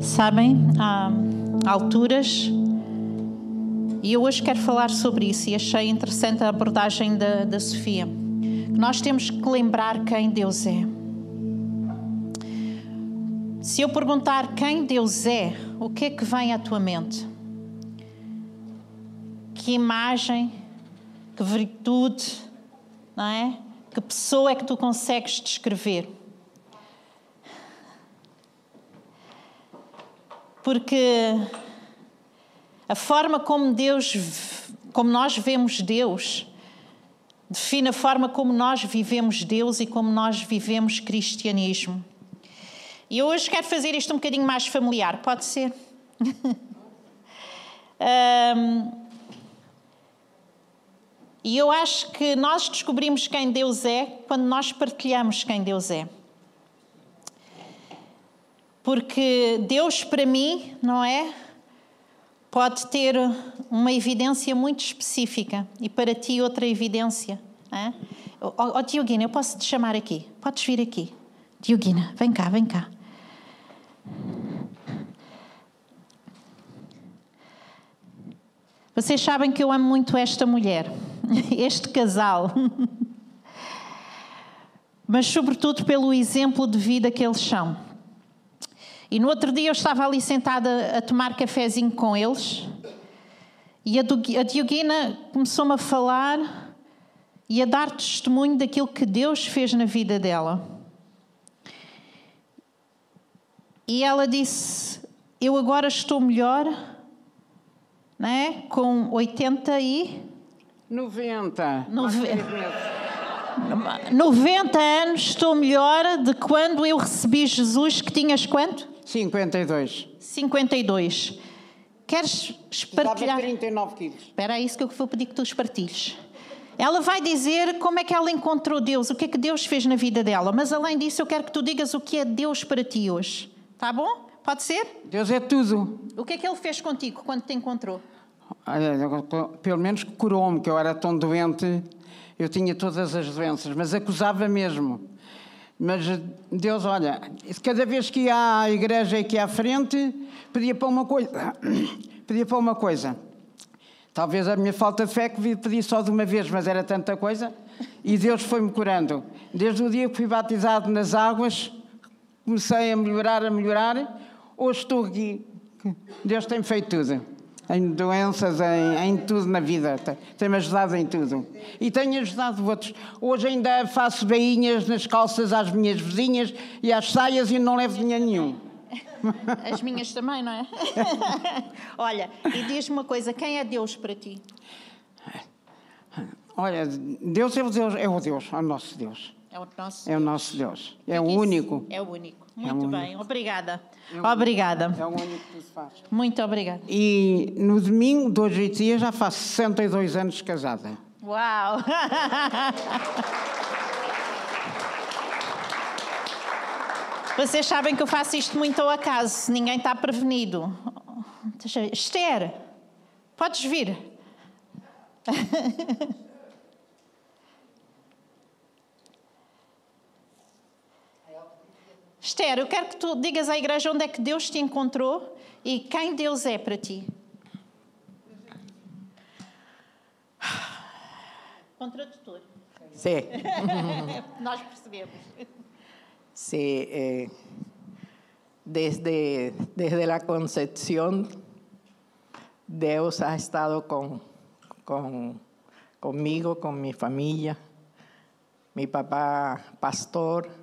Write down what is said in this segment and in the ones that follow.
Sabem, há alturas, e eu hoje quero falar sobre isso, e achei interessante a abordagem da, da Sofia. Nós temos que lembrar quem Deus é. Se eu perguntar quem Deus é, o que é que vem à tua mente? Que imagem, que virtude, não é? Que pessoa é que tu consegues descrever? Porque a forma como Deus, como nós vemos Deus, define a forma como nós vivemos Deus e como nós vivemos cristianismo. E hoje quero fazer isto um bocadinho mais familiar, pode ser? um, e eu acho que nós descobrimos quem Deus é quando nós partilhamos quem Deus é. Porque Deus, para mim, não é? Pode ter uma evidência muito específica e para ti outra evidência. É? Oh, oh, Dioguina, eu posso te chamar aqui. Podes vir aqui. Dioguina, vem cá, vem cá. Vocês sabem que eu amo muito esta mulher, este casal, mas sobretudo pelo exemplo de vida que eles são. E no outro dia eu estava ali sentada a tomar cafezinho com eles e a Dioguina começou-me a falar e a dar testemunho daquilo que Deus fez na vida dela. E ela disse: Eu agora estou melhor né? com 80 e. 90. 90 anos estou melhor de quando eu recebi Jesus, que tinhas quanto? 52. 52. Queres espartilhar? Estava 39 quilos. Espera, é isso que eu vou pedir que tu espartilhes. Ela vai dizer como é que ela encontrou Deus, o que é que Deus fez na vida dela. Mas além disso, eu quero que tu digas o que é Deus para ti hoje. Tá bom? Pode ser? Deus é tudo. O que é que ele fez contigo quando te encontrou? Pelo menos curou-me, que eu era tão doente, eu tinha todas as doenças, mas acusava mesmo. Mas Deus, olha, cada vez que ia à igreja aqui à frente, pedia para uma coisa. Pedia para uma coisa. Talvez a minha falta de fé que pedi só de uma vez, mas era tanta coisa. E Deus foi-me curando. Desde o dia que fui batizado nas águas, comecei a melhorar, a melhorar. Hoje estou aqui. Deus tem feito tudo. Em doenças, em, em tudo na vida. Tem-me ajudado em tudo. E tenho ajudado outros. Hoje ainda faço bainhas nas calças às minhas vizinhas e às saias e não levo dinheiro nenhum. As minhas também, não é? Olha, e diz-me uma coisa: quem é Deus para ti? Olha, Deus é o Deus, é o Deus, é o nosso Deus. É o nosso, é o nosso Deus. É o único. É o único. Muito é bem, obrigada. É obrigada. É o único que se faz. Muito obrigada. E no domingo, dois dias, já faço 62 anos de casada. Uau! Vocês sabem que eu faço isto muito ao acaso, ninguém está prevenido. Esther, podes vir. Esther, eu quero que tu digas à igreja onde é que Deus te encontrou e quem Deus é para ti. Contraditor. Sim. Nós percebemos. Sí, eh, desde, desde la concepción, Dios ha estado con, con, conmigo, con mi familia, mi papá pastor,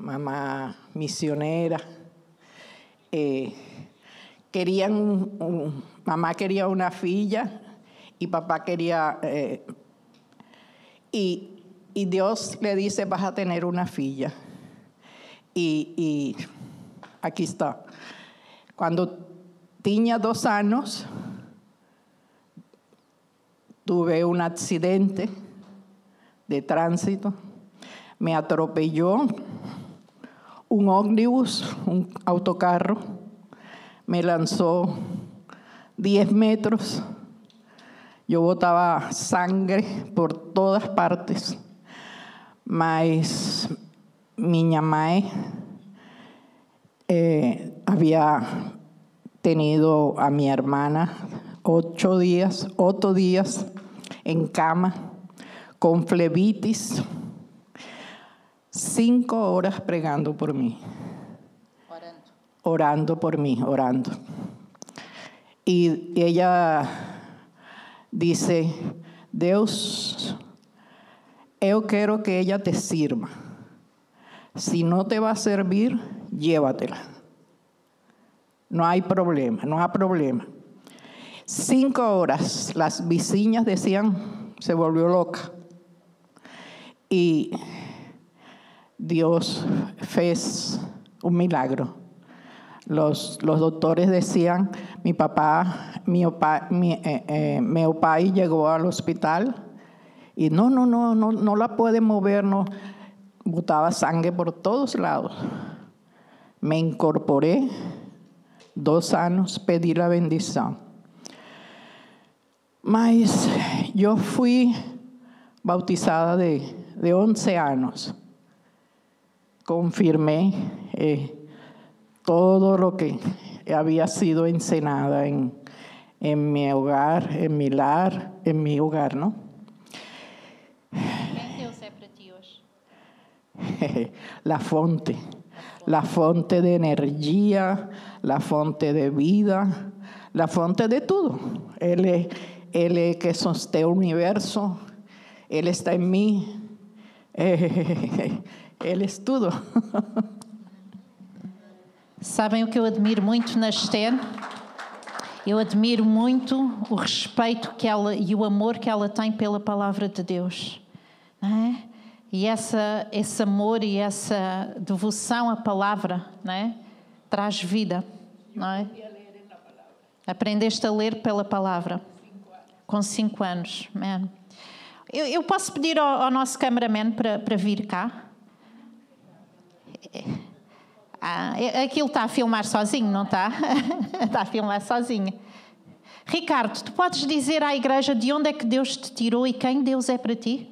mamá misionera. Eh, querían un, mamá quería una filla y papá quería eh, y y Dios le dice, vas a tener una filla. Y, aquí está. Cuando tenía dos años, tuve un accidente de tránsito. Me atropelló un ómnibus, un autocarro. Me lanzó 10 metros. Yo botaba sangre por todas partes mas minha mãe é, había tenido a mi hermana ocho días, ocho días en cama con flebitis, cinco horas pregando por mí, orando por mí, orando. Y ella dice, Deus, eu quero que ella te sirva. Si no te va a servir, llévatela. No hay problema, no hay problema. Cinco horas, las vecinas decían, se volvió loca. Y Dios fez un milagro. Los, los doctores decían, mi papá, mi, opa, mi, eh, eh, llegó al hospital y no, no, no, no, no la puede mover, no. Botaba sangre por todos lados. Me incorporé, dos anos, pedi a bendição. Mas eu fui bautizada de, de 11 anos. Confirmé eh, todo lo que había sido enseñada en, en mi hogar, en mi lar, en mi hogar, ¿no? La fonte, la fonte de energía, la fonte de vida, la fonte de todo. Él es, él es que sostén el universo, Él está en mí, es todo. Sabem o que eu admiro muito na Esther? Eu admiro muito o respeito que ela e o amor que ela tem pela palavra de Deus. Não é? E essa, esse amor e essa devoção à palavra não é? traz vida. Não é? Aprendeste a ler pela palavra. Com cinco anos. Man. Eu, eu posso pedir ao, ao nosso cameraman para, para vir cá? Ah, aquilo está a filmar sozinho, não está? está a filmar sozinho. Ricardo, tu podes dizer à igreja de onde é que Deus te tirou e quem Deus é para ti?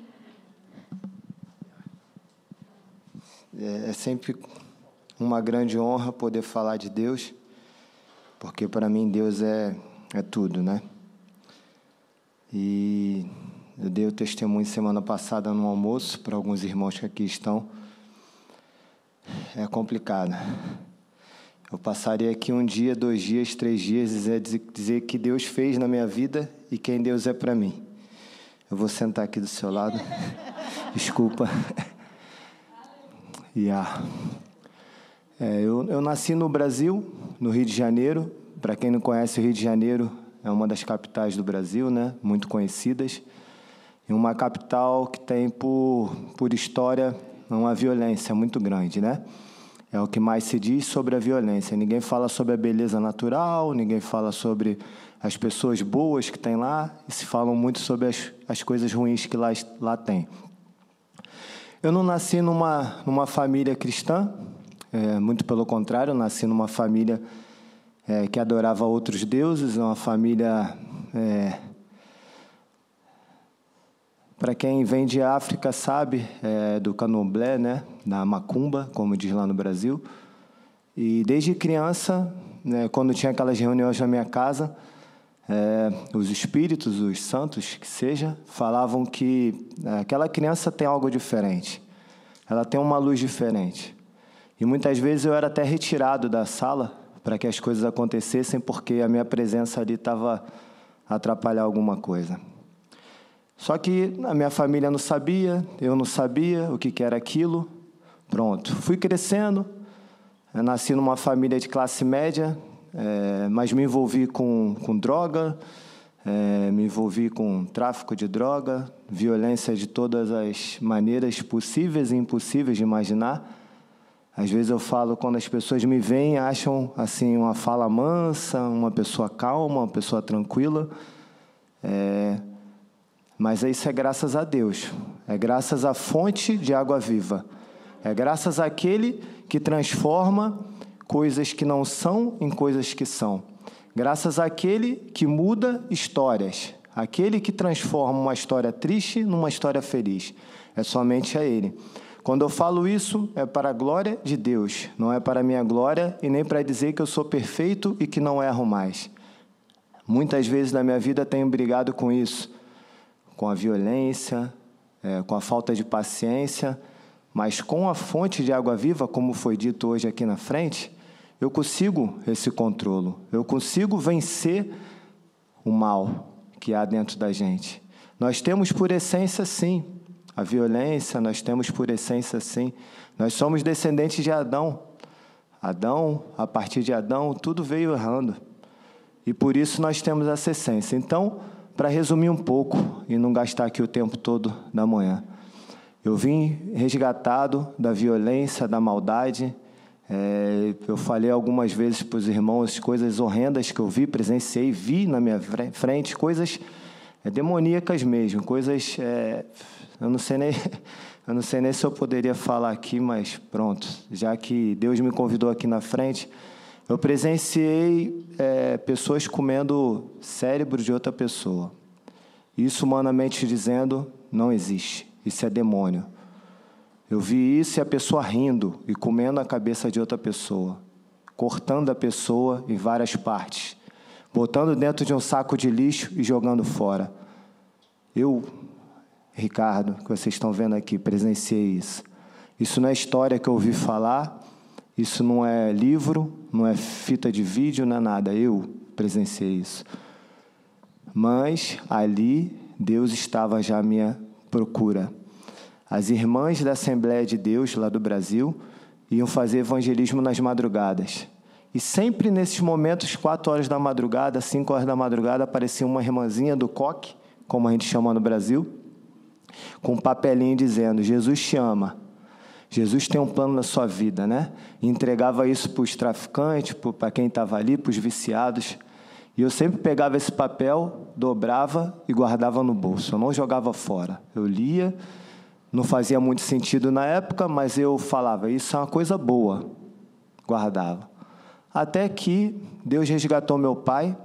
É sempre uma grande honra poder falar de Deus, porque para mim Deus é, é tudo, né? E eu dei o testemunho semana passada no almoço para alguns irmãos que aqui estão é complicado. Eu passaria aqui um dia, dois dias, três dias, dizer, dizer que Deus fez na minha vida e quem Deus é para mim. Eu vou sentar aqui do seu lado. Desculpa. Yeah. É, eu, eu nasci no Brasil, no Rio de Janeiro. Para quem não conhece, o Rio de Janeiro é uma das capitais do Brasil, né? muito conhecidas. E uma capital que tem, por, por história, uma violência muito grande, né? É o que mais se diz sobre a violência. Ninguém fala sobre a beleza natural, ninguém fala sobre as pessoas boas que tem lá, e se falam muito sobre as, as coisas ruins que lá, lá tem. Eu não nasci numa, numa família cristã, é, muito pelo contrário, eu nasci numa família é, que adorava outros deuses, uma família é, para quem vem de África sabe é, do candomblé, né, da macumba, como diz lá no Brasil. E desde criança, né, quando tinha aquelas reuniões na minha casa, é, os espíritos, os santos, que seja, falavam que é, aquela criança tem algo diferente. Ela tem uma luz diferente. E muitas vezes eu era até retirado da sala para que as coisas acontecessem, porque a minha presença ali estava atrapalhar alguma coisa. Só que a minha família não sabia, eu não sabia o que, era aquilo. Pronto, fui crescendo, eu nasci numa família de classe média, é, mas me envolvi com, com droga, é, me envolvi com tráfico de droga, violência de todas as maneiras possíveis e impossíveis de imaginar. Às vezes eu falo, quando as pessoas me veem, acham assim uma fala mansa, uma pessoa calma, uma pessoa tranquila. É, mas isso é graças a Deus, é graças à fonte de água viva, é graças àquele que transforma coisas que não são em coisas que são, graças àquele que muda histórias, aquele que transforma uma história triste numa história feliz. É somente a Ele. Quando eu falo isso, é para a glória de Deus, não é para a minha glória e nem para dizer que eu sou perfeito e que não erro mais. Muitas vezes na minha vida tenho brigado com isso, com a violência, é, com a falta de paciência, mas com a fonte de água viva, como foi dito hoje aqui na frente, eu consigo esse controle, eu consigo vencer o mal que há dentro da gente. Nós temos por essência, sim, a violência, nós temos por essência, sim. Nós somos descendentes de Adão. Adão, a partir de Adão, tudo veio errando. E por isso nós temos essa essência. Então, para resumir um pouco e não gastar aqui o tempo todo da manhã, eu vim resgatado da violência, da maldade, é, eu falei algumas vezes para os irmãos coisas horrendas que eu vi, presenciei, vi na minha frente, coisas é, demoníacas mesmo, coisas. É, eu, não sei nem, eu não sei nem se eu poderia falar aqui, mas pronto, já que Deus me convidou aqui na frente, eu presenciei é, pessoas comendo cérebro de outra pessoa. Isso, humanamente dizendo, não existe. Isso é demônio. Eu vi isso e a pessoa rindo e comendo a cabeça de outra pessoa, cortando a pessoa em várias partes, botando dentro de um saco de lixo e jogando fora. Eu, Ricardo, que vocês estão vendo aqui, presenciei isso. Isso não é história que eu ouvi falar, isso não é livro, não é fita de vídeo, não é nada. Eu presenciei isso. Mas ali Deus estava já à minha procura. As irmãs da Assembleia de Deus, lá do Brasil, iam fazer evangelismo nas madrugadas. E sempre nesses momentos, quatro horas da madrugada, cinco horas da madrugada, aparecia uma irmãzinha do coque, como a gente chama no Brasil, com um papelinho dizendo: Jesus te ama. Jesus tem um plano na sua vida, né? E entregava isso para os traficantes, para quem estava ali, para os viciados. E eu sempre pegava esse papel, dobrava e guardava no bolso. Eu não jogava fora. Eu lia não fazia muito sentido na época, mas eu falava, isso é uma coisa boa. Guardava. Até que Deus resgatou meu pai,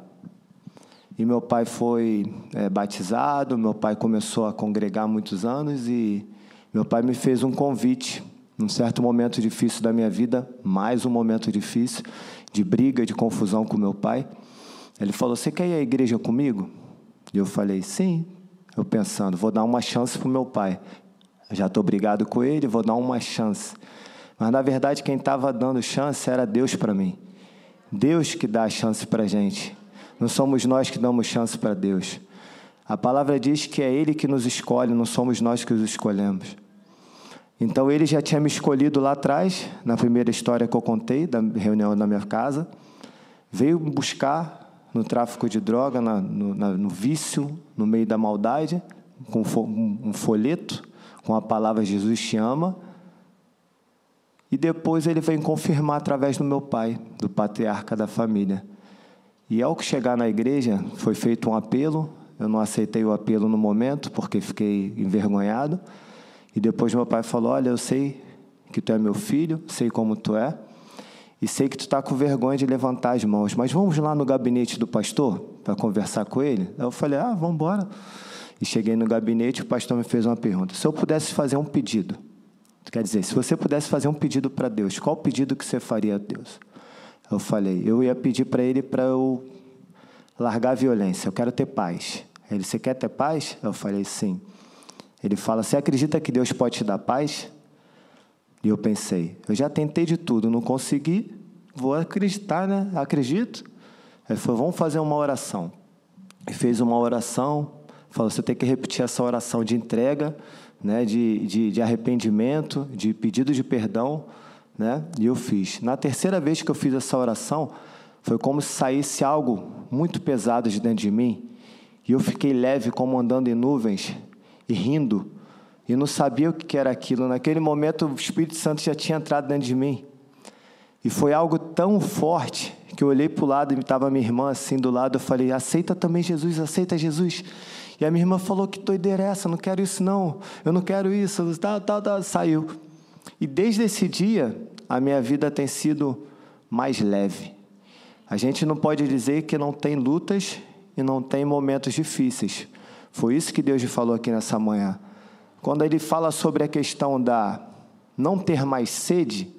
e meu pai foi é, batizado, meu pai começou a congregar há muitos anos, e meu pai me fez um convite, num certo momento difícil da minha vida, mais um momento difícil, de briga, de confusão com meu pai. Ele falou: Você quer ir à igreja comigo? E eu falei: Sim. Eu pensando, vou dar uma chance para o meu pai já estou brigado com ele, vou dar uma chance. Mas na verdade, quem estava dando chance era Deus para mim. Deus que dá a chance para a gente. Não somos nós que damos chance para Deus. A palavra diz que é Ele que nos escolhe, não somos nós que os escolhemos. Então ele já tinha me escolhido lá atrás, na primeira história que eu contei, da reunião na minha casa. Veio buscar no tráfico de droga, na, no, na, no, vício, no meio da maldade, com um folheto com a palavra Jesus te ama. E depois ele vem confirmar através do meu pai, do patriarca da família. E ao chegar na igreja, foi feito um apelo. Eu não aceitei o apelo no momento, porque fiquei envergonhado. E depois meu pai falou: Olha, eu sei que tu é meu filho, sei como tu é, e sei que tu está com vergonha de levantar as mãos, mas vamos lá no gabinete do pastor para conversar com ele? Aí eu falei: Ah, vamos embora. E cheguei no gabinete, o pastor me fez uma pergunta: se eu pudesse fazer um pedido, quer dizer, se você pudesse fazer um pedido para Deus, qual pedido que você faria a Deus? Eu falei: eu ia pedir para ele para eu largar a violência, eu quero ter paz. Ele: você quer ter paz? Eu falei: sim. Ele fala: você acredita que Deus pode te dar paz? E eu pensei: eu já tentei de tudo, não consegui, vou acreditar, né? Acredito. Ele falou: vamos fazer uma oração. E fez uma oração, Falou, você tem que repetir essa oração de entrega, né, de, de, de arrependimento, de pedido de perdão, né? E eu fiz. Na terceira vez que eu fiz essa oração, foi como se saísse algo muito pesado de dentro de mim, e eu fiquei leve como andando em nuvens e rindo, e não sabia o que era aquilo. Naquele momento, o Espírito Santo já tinha entrado dentro de mim. E foi algo tão forte que eu olhei para o lado e estava minha irmã assim do lado. Eu falei: aceita também Jesus, aceita Jesus. E a minha irmã falou: Que doideira é essa? Não quero isso, não. Eu não quero isso. Tal, tal, tal. Saiu. E desde esse dia, a minha vida tem sido mais leve. A gente não pode dizer que não tem lutas e não tem momentos difíceis. Foi isso que Deus me falou aqui nessa manhã. Quando ele fala sobre a questão da não ter mais sede,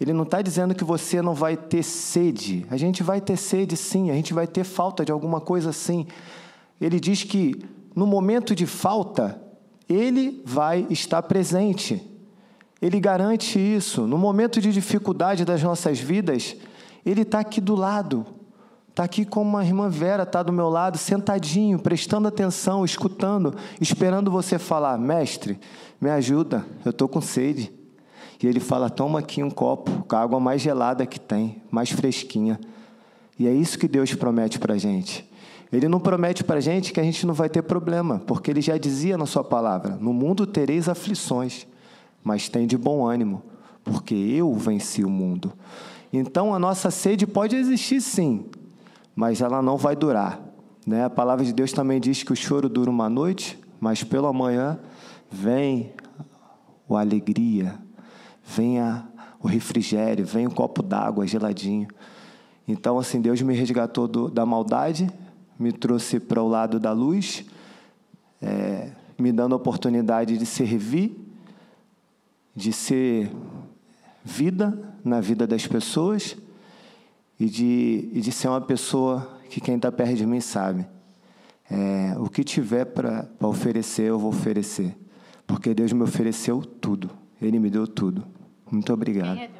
ele não está dizendo que você não vai ter sede. A gente vai ter sede sim, a gente vai ter falta de alguma coisa sim. Ele diz que no momento de falta, ele vai estar presente. Ele garante isso. No momento de dificuldade das nossas vidas, ele está aqui do lado. Está aqui como a irmã Vera está do meu lado, sentadinho, prestando atenção, escutando, esperando você falar: Mestre, me ajuda, eu estou com sede. E ele fala: Toma aqui um copo com a água mais gelada que tem, mais fresquinha. E é isso que Deus promete para a gente. Ele não promete para a gente que a gente não vai ter problema, porque ele já dizia na sua palavra: No mundo tereis aflições, mas tem de bom ânimo, porque eu venci o mundo. Então a nossa sede pode existir sim, mas ela não vai durar. Né? A palavra de Deus também diz que o choro dura uma noite, mas pela manhã vem a alegria, vem a, o refrigério, vem um copo d'água geladinho. Então, assim, Deus me resgatou do, da maldade, me trouxe para o lado da luz, é, me dando a oportunidade de servir, de ser vida na vida das pessoas e de, e de ser uma pessoa que quem está perto de mim sabe. É, o que tiver para oferecer, eu vou oferecer. Porque Deus me ofereceu tudo. Ele me deu tudo. Muito obrigado. É,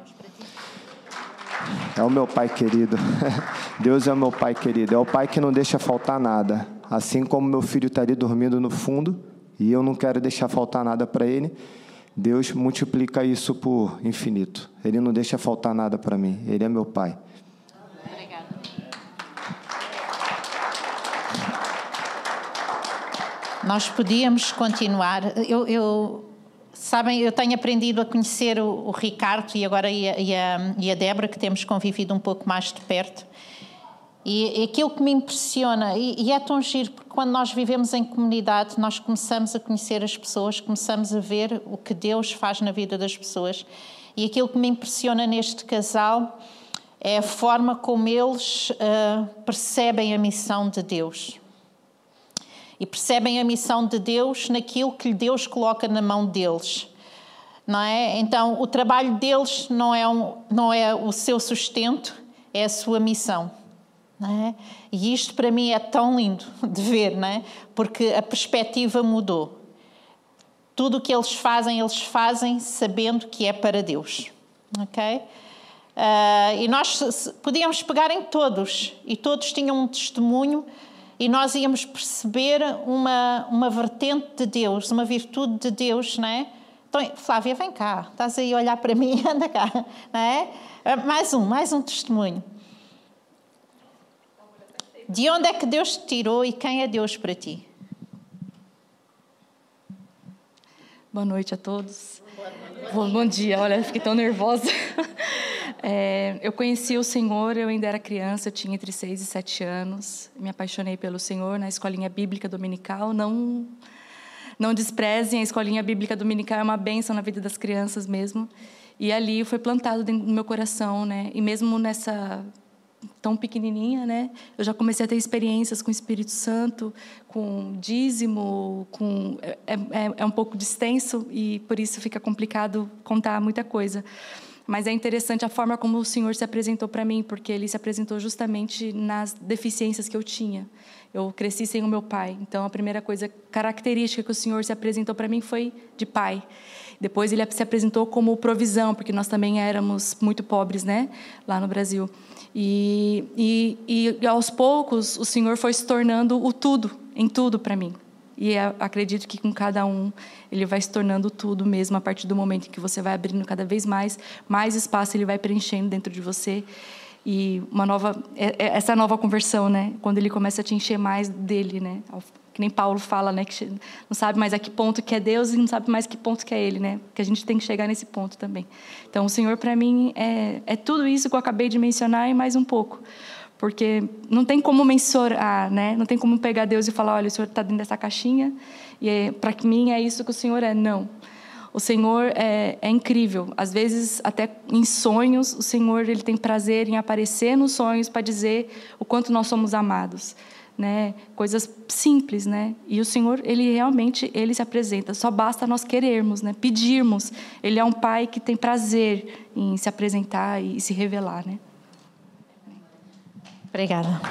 é o meu Pai querido. Deus é o meu Pai querido. É o Pai que não deixa faltar nada. Assim como meu filho está ali dormindo no fundo e eu não quero deixar faltar nada para ele, Deus multiplica isso por infinito. Ele não deixa faltar nada para mim. Ele é meu Pai. Nós podíamos continuar. Eu, eu, sabem, eu tenho aprendido a conhecer o, o Ricardo e agora e a, e, a, e a Débora, que temos convivido um pouco mais de perto. E aquilo que me impressiona, e, e é tão giro, porque quando nós vivemos em comunidade, nós começamos a conhecer as pessoas, começamos a ver o que Deus faz na vida das pessoas. E aquilo que me impressiona neste casal é a forma como eles uh, percebem a missão de Deus e percebem a missão de Deus naquilo que Deus coloca na mão deles. Não é? Então, o trabalho deles não é, um, não é o seu sustento, é a sua missão. Não é? E isto para mim é tão lindo de ver, não é? porque a perspectiva mudou. Tudo o que eles fazem, eles fazem sabendo que é para Deus. Ok? Uh, e nós podíamos pegar em todos, e todos tinham um testemunho e nós íamos perceber uma, uma vertente de Deus, uma virtude de Deus, não é? Então, Flávia, vem cá, estás aí a olhar para mim, anda cá, não é? Mais um, mais um testemunho. De onde é que Deus te tirou e quem é Deus para ti? Boa noite a todos. Bom, bom dia, olha, fiquei tão nervosa. É, eu conheci o Senhor, eu ainda era criança, tinha entre 6 e 7 anos. Me apaixonei pelo Senhor na escolinha bíblica dominical. Não, não desprezem, a escolinha bíblica dominical é uma bênção na vida das crianças mesmo. E ali foi plantado do meu coração, né? E mesmo nessa tão pequenininha, né? Eu já comecei a ter experiências com o Espírito Santo, com dízimo, com é, é, é um pouco extenso e por isso fica complicado contar muita coisa. Mas é interessante a forma como o Senhor se apresentou para mim, porque ele se apresentou justamente nas deficiências que eu tinha. Eu cresci sem o meu pai, então a primeira coisa característica que o Senhor se apresentou para mim foi de pai. Depois ele se apresentou como provisão, porque nós também éramos muito pobres, né, lá no Brasil. E, e, e aos poucos o Senhor foi se tornando o tudo, em tudo para mim. E acredito que com cada um ele vai se tornando tudo mesmo a partir do momento em que você vai abrindo cada vez mais, mais espaço ele vai preenchendo dentro de você e uma nova é, é, essa nova conversão, né? Quando ele começa a te encher mais dele, né? Que nem Paulo fala, né? Que não sabe mais a que ponto que é Deus e não sabe mais que ponto que é Ele, né? Que a gente tem que chegar nesse ponto também. Então, o Senhor para mim é, é tudo isso que eu acabei de mencionar e mais um pouco porque não tem como mensurar, né? Não tem como pegar Deus e falar, olha, o Senhor está dentro dessa caixinha e é, para mim é isso que o Senhor é. Não. O Senhor é, é, incrível. Às vezes, até em sonhos, o Senhor ele tem prazer em aparecer nos sonhos para dizer o quanto nós somos amados. Né? Coisas simples, né? E o Senhor, ele realmente, ele se apresenta. Só basta nós querermos, né? Pedirmos. Ele é um pai que tem prazer em se apresentar e se revelar, né? Obrigada.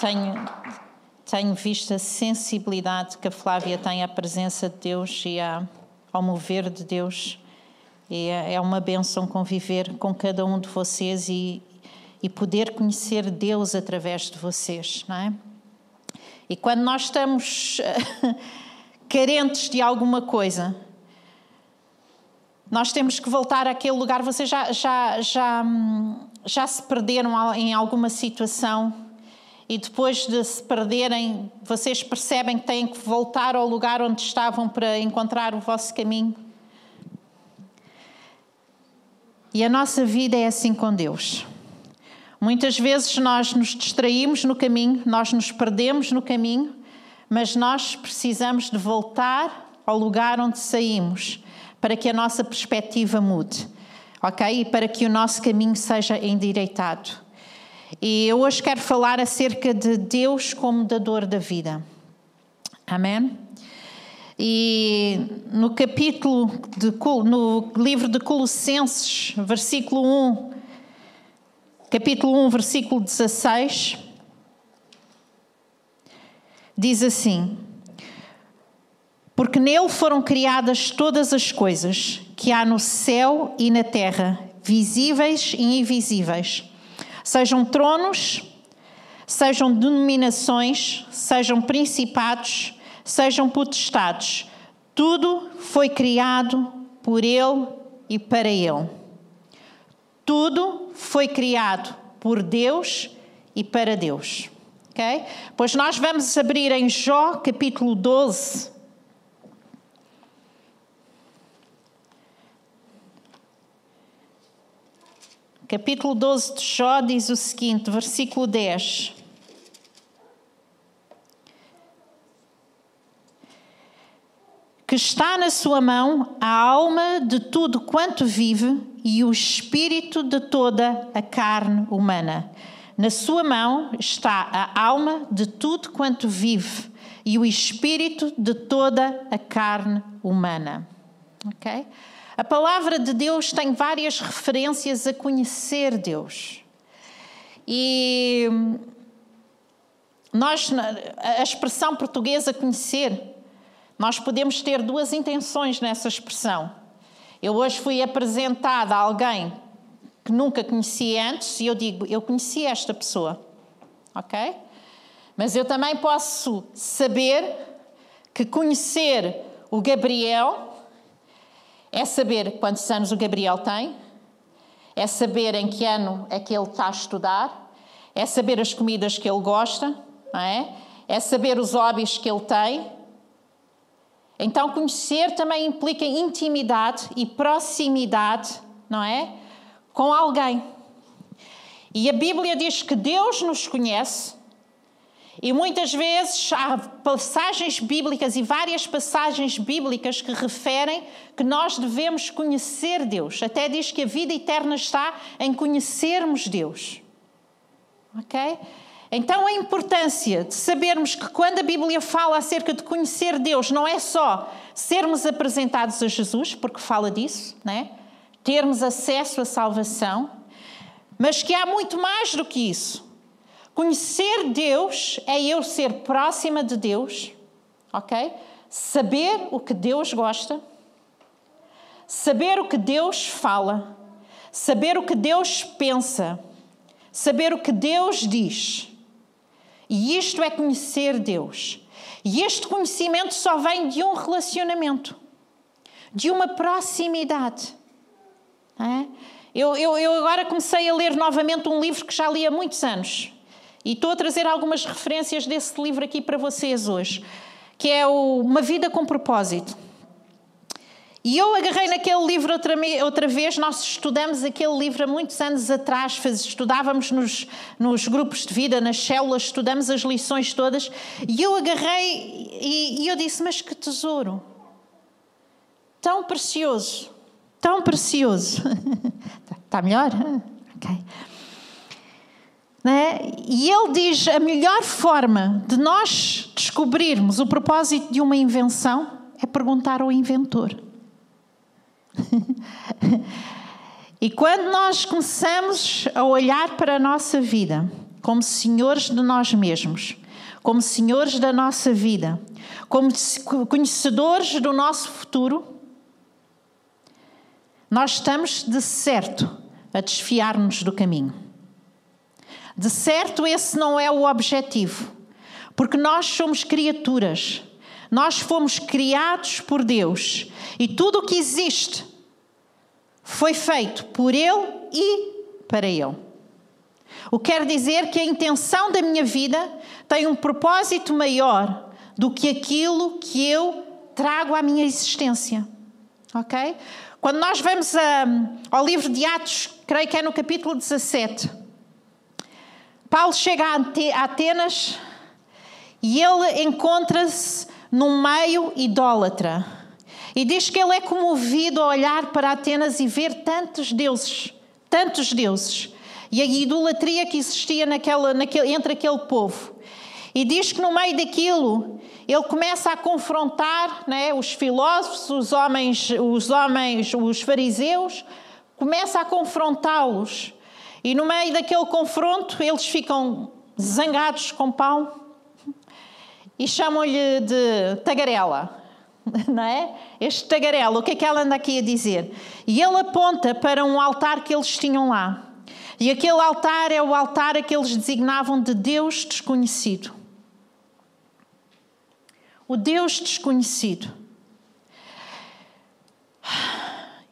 Tenho, tenho visto a sensibilidade que a Flávia tem à presença de Deus e ao mover de Deus. E é, é uma benção conviver com cada um de vocês e, e poder conhecer Deus através de vocês, não é? E quando nós estamos carentes de alguma coisa, nós temos que voltar àquele lugar. Vocês já, já, já, já se perderam em alguma situação e depois de se perderem, vocês percebem que têm que voltar ao lugar onde estavam para encontrar o vosso caminho? E a nossa vida é assim com Deus. Muitas vezes nós nos distraímos no caminho, nós nos perdemos no caminho, mas nós precisamos de voltar ao lugar onde saímos para que a nossa perspectiva mude, ok? E para que o nosso caminho seja endireitado. E eu hoje quero falar acerca de Deus como dador da vida. Amém? E no capítulo, de, no livro de Colossenses, versículo 1, capítulo 1, versículo 16, diz assim: Porque nele foram criadas todas as coisas que há no céu e na terra, visíveis e invisíveis, sejam tronos, sejam denominações, sejam principados, sejam potestades. Tudo foi criado por Ele e para Ele. Tudo foi criado por Deus e para Deus. Ok? Pois nós vamos abrir em Jó capítulo 12. Capítulo 12 de Jó diz o seguinte, versículo 10. Que está na sua mão a alma de tudo quanto vive e o espírito de toda a carne humana. Na sua mão está a alma de tudo quanto vive e o espírito de toda a carne humana. Ok? A palavra de Deus tem várias referências a conhecer Deus. E nós, a expressão portuguesa conhecer, nós podemos ter duas intenções nessa expressão. Eu hoje fui apresentada a alguém que nunca conheci antes e eu digo, eu conheci esta pessoa. Ok? Mas eu também posso saber que conhecer o Gabriel é saber quantos anos o Gabriel tem, é saber em que ano é que ele está a estudar, é saber as comidas que ele gosta, é? é saber os hobbies que ele tem, então, conhecer também implica intimidade e proximidade, não é? Com alguém. E a Bíblia diz que Deus nos conhece, e muitas vezes há passagens bíblicas e várias passagens bíblicas que referem que nós devemos conhecer Deus. Até diz que a vida eterna está em conhecermos Deus. Ok? Então, a importância de sabermos que quando a Bíblia fala acerca de conhecer Deus, não é só sermos apresentados a Jesus, porque fala disso, né? termos acesso à salvação, mas que há muito mais do que isso. Conhecer Deus é eu ser próxima de Deus, ok? Saber o que Deus gosta, saber o que Deus fala, saber o que Deus pensa, saber o que Deus diz. E isto é conhecer Deus. E este conhecimento só vem de um relacionamento, de uma proximidade. É? Eu, eu, eu agora comecei a ler novamente um livro que já li há muitos anos. E estou a trazer algumas referências desse livro aqui para vocês hoje, que é Uma Vida com Propósito. E eu agarrei naquele livro outra, outra vez, nós estudamos aquele livro há muitos anos atrás, faz, estudávamos nos, nos grupos de vida, nas células, estudamos as lições todas, e eu agarrei e, e eu disse, mas que tesouro, tão precioso, tão precioso. Está melhor? Ok. Né? E ele diz a melhor forma de nós descobrirmos o propósito de uma invenção é perguntar ao inventor. e quando nós começamos a olhar para a nossa vida como senhores de nós mesmos, como senhores da nossa vida, como conhecedores do nosso futuro, nós estamos de certo a desfiar-nos do caminho. De certo, esse não é o objetivo, porque nós somos criaturas, nós fomos criados por Deus e tudo o que existe foi feito por Ele e para Ele. O que quer dizer que a intenção da minha vida tem um propósito maior do que aquilo que eu trago à minha existência. Ok? Quando nós vamos a, ao livro de Atos, creio que é no capítulo 17, Paulo chega a Atenas e ele encontra-se num meio idólatra. E diz que ele é comovido a olhar para Atenas e ver tantos deuses, tantos deuses, e a idolatria que existia naquela, naquele, entre aquele povo. E diz que no meio daquilo ele começa a confrontar né, os filósofos, os homens, os homens, os fariseus, começa a confrontá-los. E no meio daquele confronto eles ficam zangados com Paulo e chamam-lhe de tagarela. Não é? Este tagarela, o que é que ela anda aqui a dizer? E ele aponta para um altar que eles tinham lá. E aquele altar é o altar a que eles designavam de Deus desconhecido o Deus desconhecido.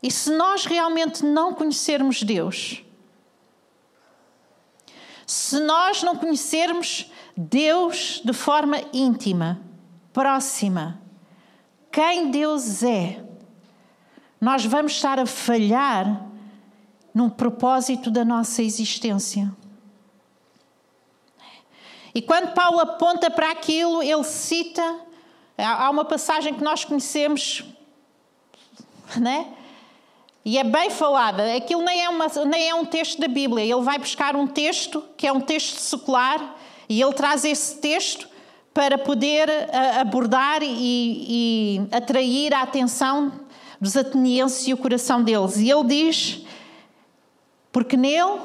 E se nós realmente não conhecermos Deus, se nós não conhecermos Deus de forma íntima, próxima, quem Deus é, nós vamos estar a falhar num propósito da nossa existência. E quando Paulo aponta para aquilo, ele cita Há uma passagem que nós conhecemos, né? E é bem falada. Aquilo nem é, uma, nem é um texto da Bíblia. Ele vai buscar um texto que é um texto secular e ele traz esse texto para poder abordar e, e atrair a atenção dos atenienses e o coração deles. E ele diz: porque nele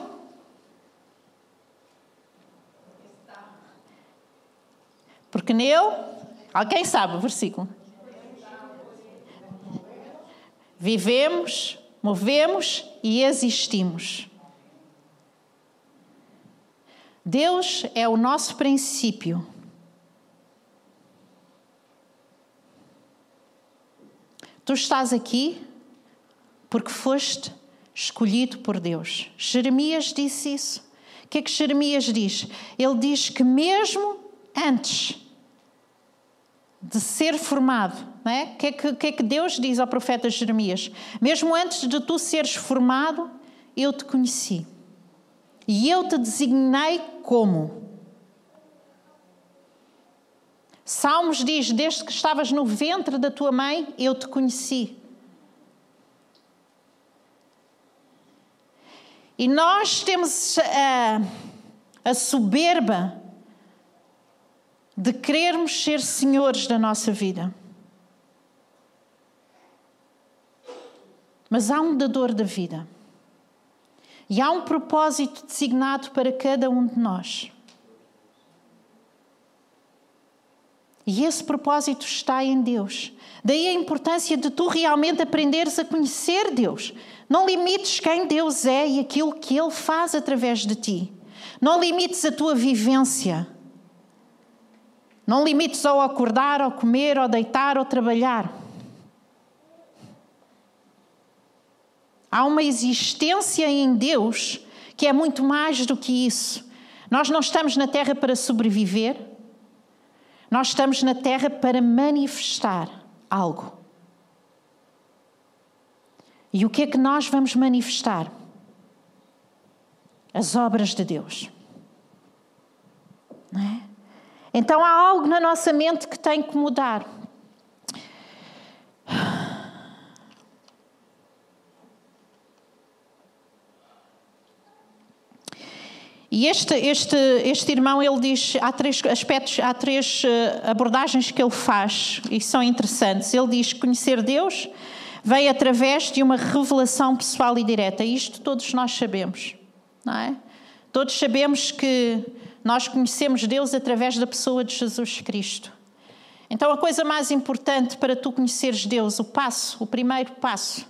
porque nele Alguém sabe o versículo? Vivemos, movemos e existimos. Deus é o nosso princípio. Tu estás aqui porque foste escolhido por Deus. Jeremias disse isso. O que é que Jeremias diz? Ele diz que mesmo antes de ser formado. Não é? O que, é que, que é que Deus diz ao profeta Jeremias? Mesmo antes de tu seres formado, eu te conheci. E eu te designei como. Salmos diz: Desde que estavas no ventre da tua mãe, eu te conheci. E nós temos a, a soberba de querermos ser senhores da nossa vida. Mas há um dador da vida. E há um propósito designado para cada um de nós. E esse propósito está em Deus. Daí a importância de tu realmente aprenderes a conhecer Deus. Não limites quem Deus é e aquilo que Ele faz através de ti. Não limites a tua vivência. Não limites ao acordar, ao comer, ao deitar, ao trabalhar. Há uma existência em Deus que é muito mais do que isso. Nós não estamos na terra para sobreviver, nós estamos na terra para manifestar algo. E o que é que nós vamos manifestar? As obras de Deus. É? Então há algo na nossa mente que tem que mudar. E este, este, este irmão, ele diz, há três aspectos, há três eh, abordagens que ele faz e são interessantes. Ele diz que conhecer Deus vem através de uma revelação pessoal e direta. Isto todos nós sabemos, não é? Todos sabemos que nós conhecemos Deus através da pessoa de Jesus Cristo. Então, a coisa mais importante para tu conheceres Deus, o passo, o primeiro passo,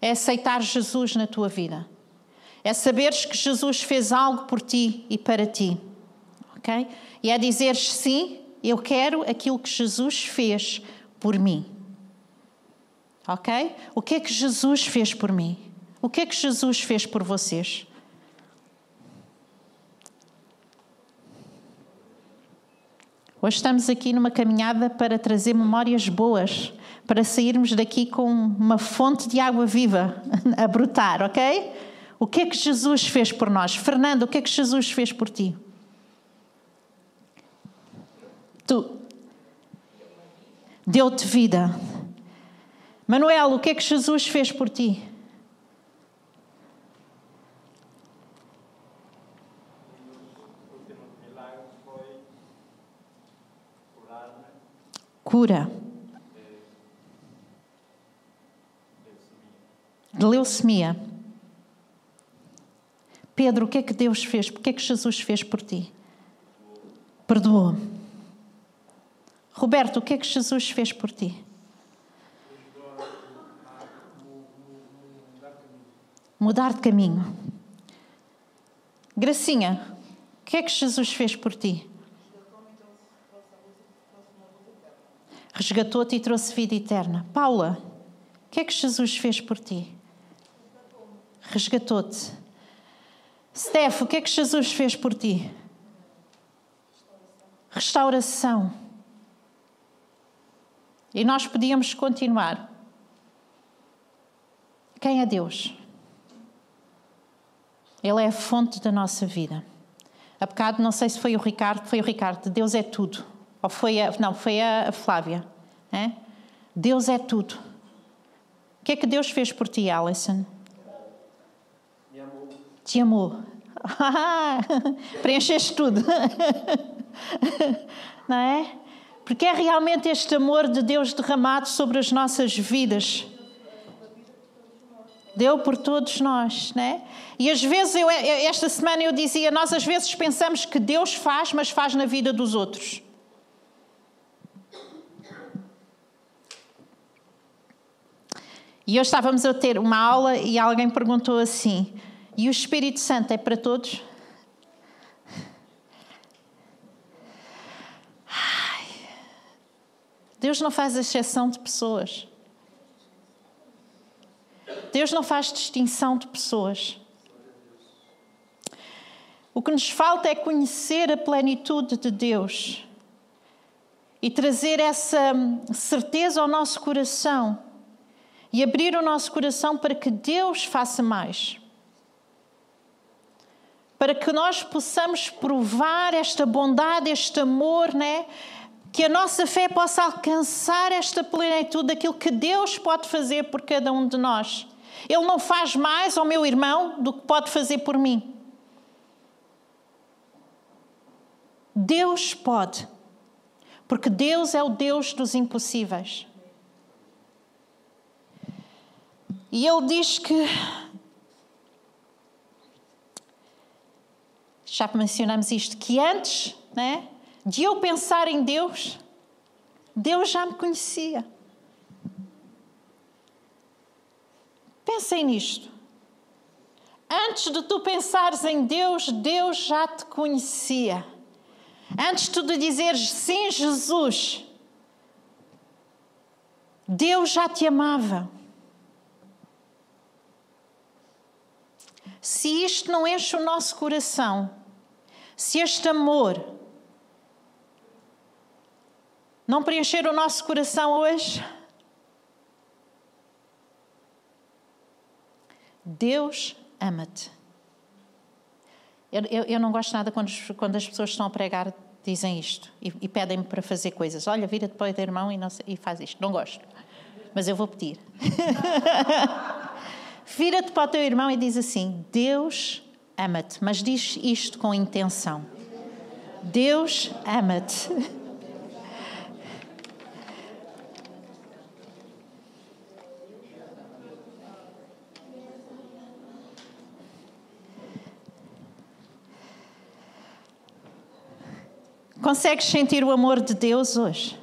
é aceitar Jesus na tua vida. É saberes que Jesus fez algo por ti e para ti. Ok? E é dizeres sim, eu quero aquilo que Jesus fez por mim. Ok? O que é que Jesus fez por mim? O que é que Jesus fez por vocês? Hoje estamos aqui numa caminhada para trazer memórias boas, para sairmos daqui com uma fonte de água viva a brotar, ok? O que é que Jesus fez por nós? Fernando, o que é que Jesus fez por ti? Tu. Deu-te vida. Manuel, o que é que Jesus fez por ti? Cura. De leucemia. Pedro, o que é que Deus fez? O que é que Jesus fez por ti? Perdoou. Roberto, o que é que Jesus fez por ti? Mudar de caminho. Gracinha, o que é que Jesus fez por ti? Resgatou-te e trouxe vida eterna. Paula, o que é que Jesus fez por ti? Resgatou-te Steph, o que é que Jesus fez por ti? Restauração. E nós podíamos continuar. Quem é Deus? Ele é a fonte da nossa vida. Há bocado, não sei se foi o Ricardo, foi o Ricardo, Deus é tudo. Ou foi a, não, foi a Flávia. É? Deus é tudo. O que é que Deus fez por ti, Alison? Te amou. Preencheste tudo. Não é? Porque é realmente este amor de Deus derramado sobre as nossas vidas. Deu por todos nós, né? E às vezes, eu, esta semana eu dizia, nós às vezes pensamos que Deus faz, mas faz na vida dos outros. E hoje estávamos a ter uma aula e alguém perguntou assim: e o Espírito Santo é para todos? Ai, Deus não faz exceção de pessoas. Deus não faz distinção de pessoas. O que nos falta é conhecer a plenitude de Deus e trazer essa certeza ao nosso coração e abrir o nosso coração para que Deus faça mais para que nós possamos provar esta bondade, este amor, né? que a nossa fé possa alcançar esta plenitude daquilo que Deus pode fazer por cada um de nós. Ele não faz mais ao meu irmão do que pode fazer por mim. Deus pode, porque Deus é o Deus dos impossíveis. E Ele diz que já mencionamos isto, que antes né, de eu pensar em Deus, Deus já me conhecia. Pensem nisto. Antes de tu pensares em Deus, Deus já te conhecia. Antes de tu dizeres sim, Jesus, Deus já te amava. Se isto não enche o nosso coração, se este amor não preencher o nosso coração hoje, Deus ama-te. Eu, eu, eu, não gosto nada quando, quando, as pessoas estão a pregar, dizem isto e, e pedem-me para fazer coisas. Olha, vira depois do irmão e, não, e faz isto. Não gosto. Mas eu vou pedir. Vira-te para o teu irmão e diz assim: Deus ama-te, mas diz isto com intenção. Deus ama-te. Consegues sentir o amor de Deus hoje?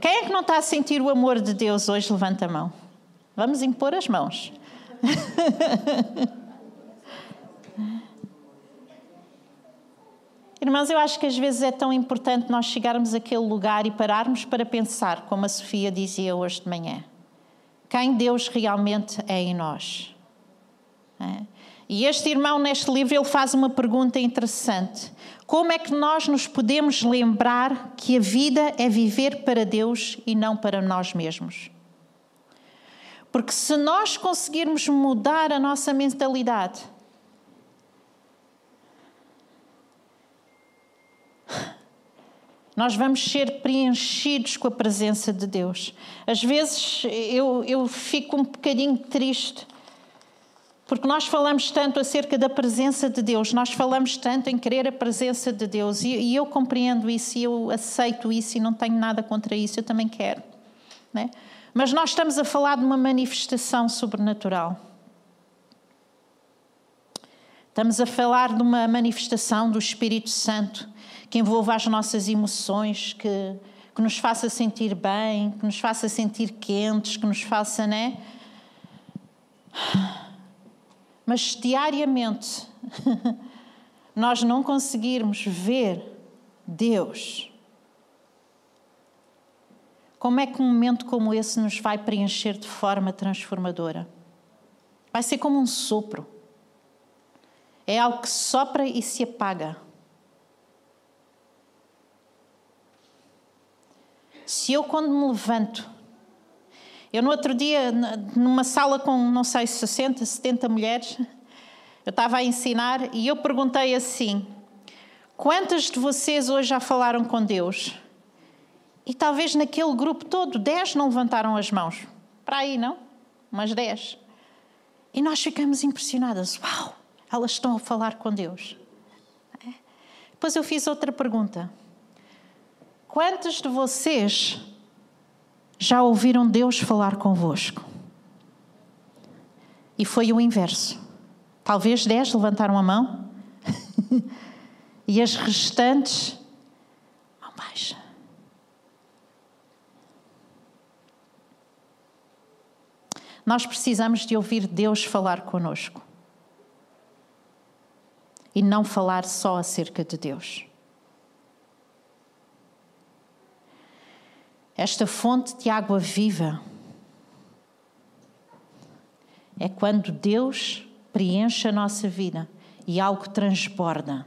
Quem é que não está a sentir o amor de Deus hoje? Levanta a mão. Vamos impor as mãos. Irmãos, eu acho que às vezes é tão importante nós chegarmos àquele lugar e pararmos para pensar, como a Sofia dizia hoje de manhã. Quem Deus realmente é em nós. É? E este irmão, neste livro, ele faz uma pergunta interessante. Como é que nós nos podemos lembrar que a vida é viver para Deus e não para nós mesmos? Porque se nós conseguirmos mudar a nossa mentalidade, nós vamos ser preenchidos com a presença de Deus. Às vezes eu, eu fico um bocadinho triste porque nós falamos tanto acerca da presença de Deus, nós falamos tanto em querer a presença de Deus, e, e eu compreendo isso, e eu aceito isso, e não tenho nada contra isso, eu também quero. Né? Mas nós estamos a falar de uma manifestação sobrenatural. Estamos a falar de uma manifestação do Espírito Santo que envolva as nossas emoções, que, que nos faça sentir bem, que nos faça sentir quentes, que nos faça, né? Mas diariamente nós não conseguirmos ver Deus, como é que um momento como esse nos vai preencher de forma transformadora? Vai ser como um sopro. É algo que sopra e se apaga. Se eu, quando me levanto, eu, no outro dia, numa sala com, não sei, 60, 70 mulheres, eu estava a ensinar e eu perguntei assim: quantas de vocês hoje já falaram com Deus? E talvez naquele grupo todo, 10 não levantaram as mãos. Para aí, não? Umas 10. E nós ficamos impressionadas: uau, elas estão a falar com Deus. É? Depois eu fiz outra pergunta: quantos de vocês já ouviram Deus falar convosco? E foi o inverso. Talvez dez levantaram a mão e as restantes, mão baixa. Nós precisamos de ouvir Deus falar conosco e não falar só acerca de Deus. Esta fonte de água viva é quando Deus preenche a nossa vida e algo transborda.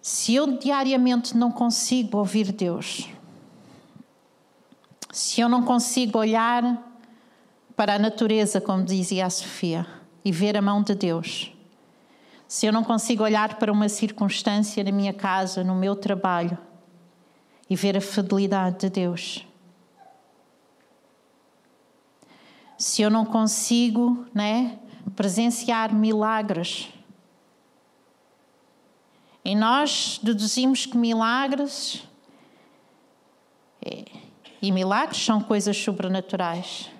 Se eu diariamente não consigo ouvir Deus, se eu não consigo olhar para a natureza, como dizia a Sofia, e ver a mão de Deus, se eu não consigo olhar para uma circunstância na minha casa, no meu trabalho e ver a fidelidade de Deus, se eu não consigo, né, presenciar milagres, e nós deduzimos que milagres é, e milagres são coisas sobrenaturais.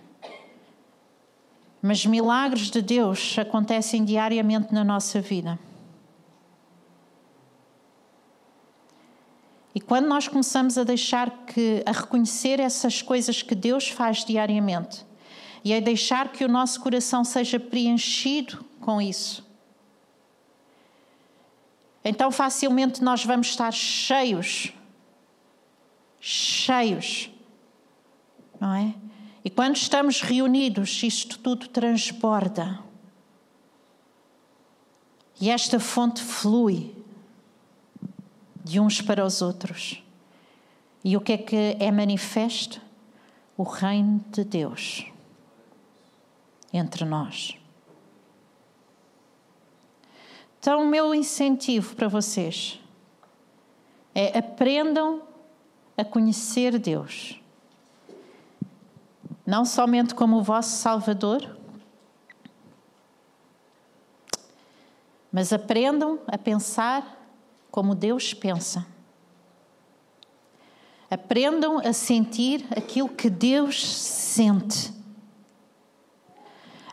Mas milagres de Deus acontecem diariamente na nossa vida. E quando nós começamos a deixar que a reconhecer essas coisas que Deus faz diariamente e a deixar que o nosso coração seja preenchido com isso, então facilmente nós vamos estar cheios, cheios, não é? E quando estamos reunidos, isto tudo transborda. E esta fonte flui de uns para os outros. E o que é que é manifesto? O reino de Deus entre nós. Então, o meu incentivo para vocês é aprendam a conhecer Deus não somente como o vosso Salvador, mas aprendam a pensar como Deus pensa. Aprendam a sentir aquilo que Deus sente.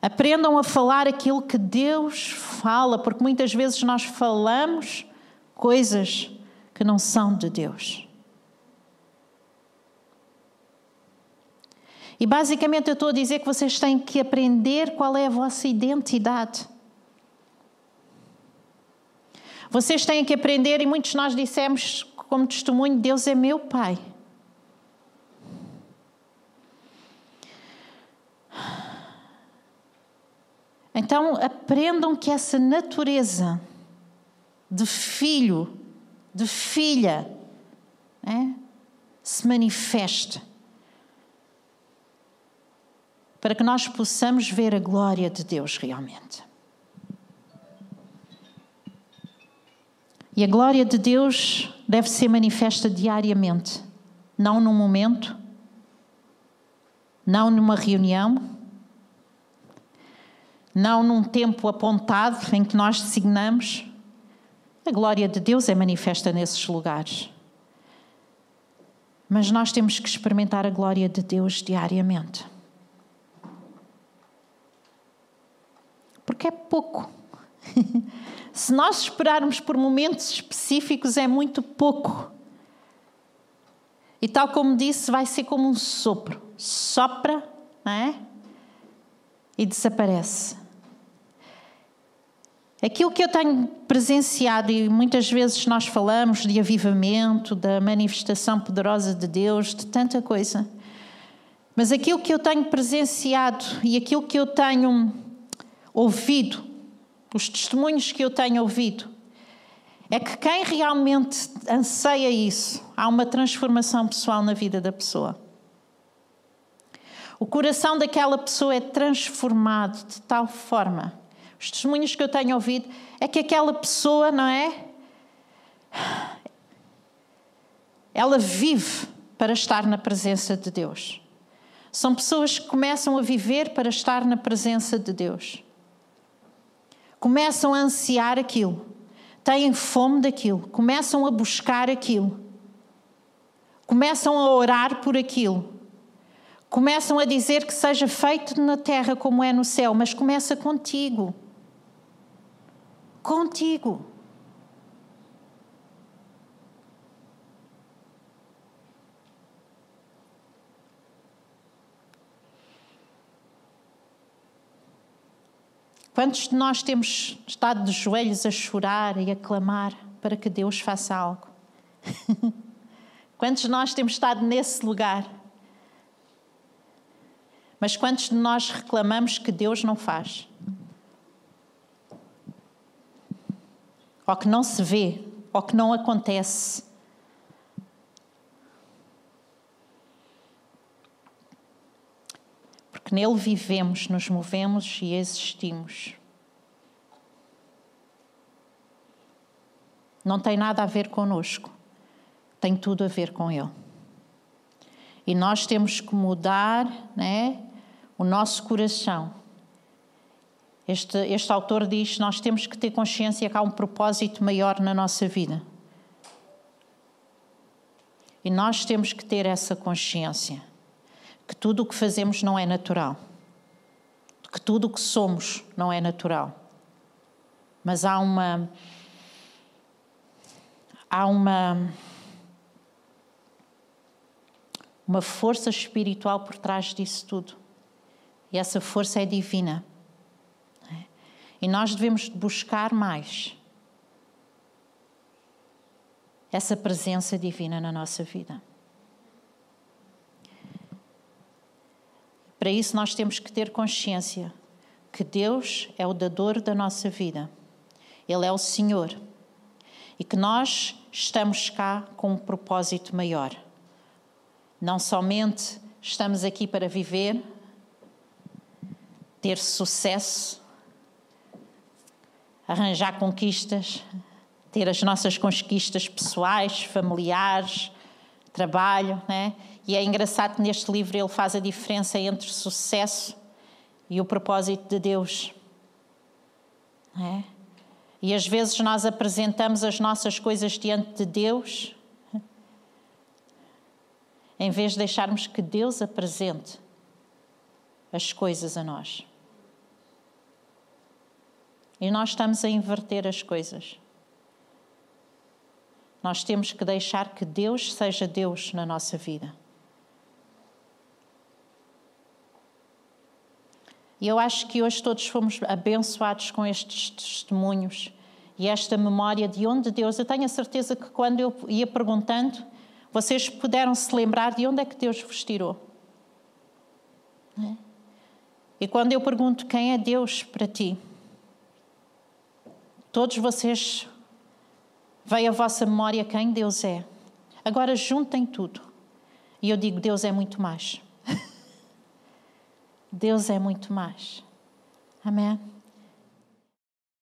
Aprendam a falar aquilo que Deus fala, porque muitas vezes nós falamos coisas que não são de Deus. E basicamente eu estou a dizer que vocês têm que aprender qual é a vossa identidade. Vocês têm que aprender, e muitos de nós dissemos como testemunho: Deus é meu Pai. Então aprendam que essa natureza de filho, de filha, é, se manifeste para que nós possamos ver a glória de Deus realmente. E a glória de Deus deve ser manifesta diariamente, não num momento, não numa reunião, não num tempo apontado em que nós designamos. A glória de Deus é manifesta nesses lugares. Mas nós temos que experimentar a glória de Deus diariamente. Porque é pouco. Se nós esperarmos por momentos específicos, é muito pouco. E tal como disse, vai ser como um sopro. Sopra, não é? E desaparece. Aquilo que eu tenho presenciado, e muitas vezes nós falamos de avivamento, da manifestação poderosa de Deus, de tanta coisa. Mas aquilo que eu tenho presenciado e aquilo que eu tenho ouvido os testemunhos que eu tenho ouvido, é que quem realmente anseia isso, há uma transformação pessoal na vida da pessoa. O coração daquela pessoa é transformado de tal forma. Os testemunhos que eu tenho ouvido é que aquela pessoa, não é? Ela vive para estar na presença de Deus. São pessoas que começam a viver para estar na presença de Deus começam a ansiar aquilo, têm fome daquilo, começam a buscar aquilo, começam a orar por aquilo, começam a dizer que seja feito na terra como é no céu, mas começa contigo. Contigo. Quantos de nós temos estado de joelhos a chorar e a clamar para que Deus faça algo? Quantos de nós temos estado nesse lugar? Mas quantos de nós reclamamos que Deus não faz? Ou que não se vê, ou que não acontece? Porque nele vivemos, nos movemos e existimos. Não tem nada a ver conosco, tem tudo a ver com ele. E nós temos que mudar né, o nosso coração. Este, este autor diz: nós temos que ter consciência que há um propósito maior na nossa vida. E nós temos que ter essa consciência que tudo o que fazemos não é natural, que tudo o que somos não é natural. Mas há uma. Há uma. Uma força espiritual por trás disso tudo. E essa força é divina. E nós devemos buscar mais essa presença divina na nossa vida. Para isso, nós temos que ter consciência que Deus é o dador da nossa vida, Ele é o Senhor e que nós estamos cá com um propósito maior. Não somente estamos aqui para viver, ter sucesso, arranjar conquistas, ter as nossas conquistas pessoais, familiares, trabalho, né? E é engraçado que neste livro ele faz a diferença entre sucesso e o propósito de Deus. É? E às vezes nós apresentamos as nossas coisas diante de Deus, em vez de deixarmos que Deus apresente as coisas a nós. E nós estamos a inverter as coisas. Nós temos que deixar que Deus seja Deus na nossa vida. E eu acho que hoje todos fomos abençoados com estes testemunhos e esta memória de onde Deus. Eu tenho a certeza que quando eu ia perguntando, vocês puderam se lembrar de onde é que Deus vos tirou. É? E quando eu pergunto quem é Deus para ti, todos vocês veio à vossa memória quem Deus é. Agora juntem tudo. E eu digo: Deus é muito mais. Deus é muito mais. Amém?